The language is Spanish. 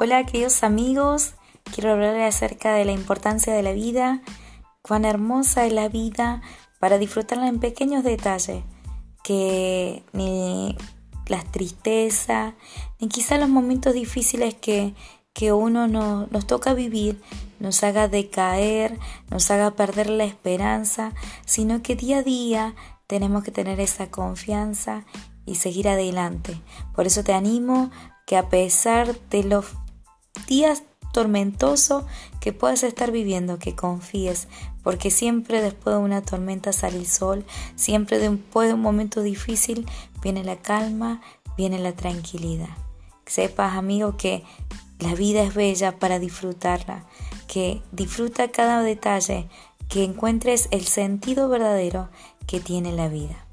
Hola queridos amigos, quiero hablarles acerca de la importancia de la vida, cuán hermosa es la vida para disfrutarla en pequeños detalles, que ni las tristezas, ni quizás los momentos difíciles que, que uno nos toca vivir, nos haga decaer, nos haga perder la esperanza, sino que día a día tenemos que tener esa confianza y seguir adelante. Por eso te animo que a pesar de los días tormentosos que puedas estar viviendo, que confíes, porque siempre después de una tormenta sale el sol, siempre después de un momento difícil viene la calma, viene la tranquilidad. Sepas, amigo, que la vida es bella para disfrutarla, que disfruta cada detalle, que encuentres el sentido verdadero que tiene la vida.